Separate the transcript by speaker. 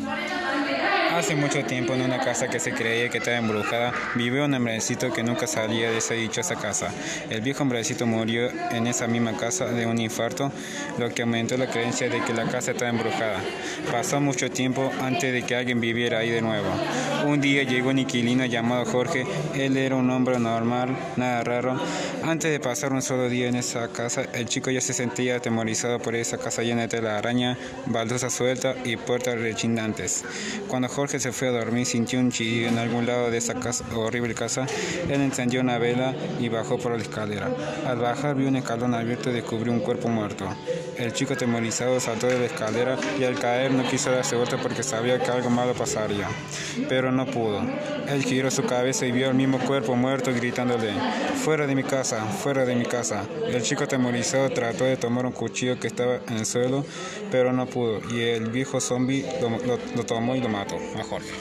Speaker 1: No. Hace mucho tiempo en una casa que se creía que estaba embrujada vivió un hombrecito que nunca salía de esa dichosa casa. El viejo hombrecito murió en esa misma casa de un infarto, lo que aumentó la creencia de que la casa estaba embrujada. Pasó mucho tiempo antes de que alguien viviera ahí de nuevo. Un día llegó un inquilino llamado Jorge. Él era un hombre normal, nada raro. Antes de pasar un solo día en esa casa, el chico ya se sentía atemorizado por esa casa llena de araña, baldosa suelta y puertas rechinantes. Cuando Jorge se fue a dormir, sintió un chillido en algún lado de esa casa, horrible casa. Él encendió una vela y bajó por la escalera. Al bajar vio un escalón abierto y descubrió un cuerpo muerto. El chico atemorizado saltó de la escalera y al caer no quiso darse vuelta porque sabía que algo malo pasaría. Pero no pudo. Él giró su cabeza y vio el mismo cuerpo muerto gritándole, fuera de mi casa, fuera de mi casa. El chico atemorizado trató de tomar un cuchillo que estaba en el suelo, pero no pudo y el viejo zombie lo, lo tomó y lo mató Jorge.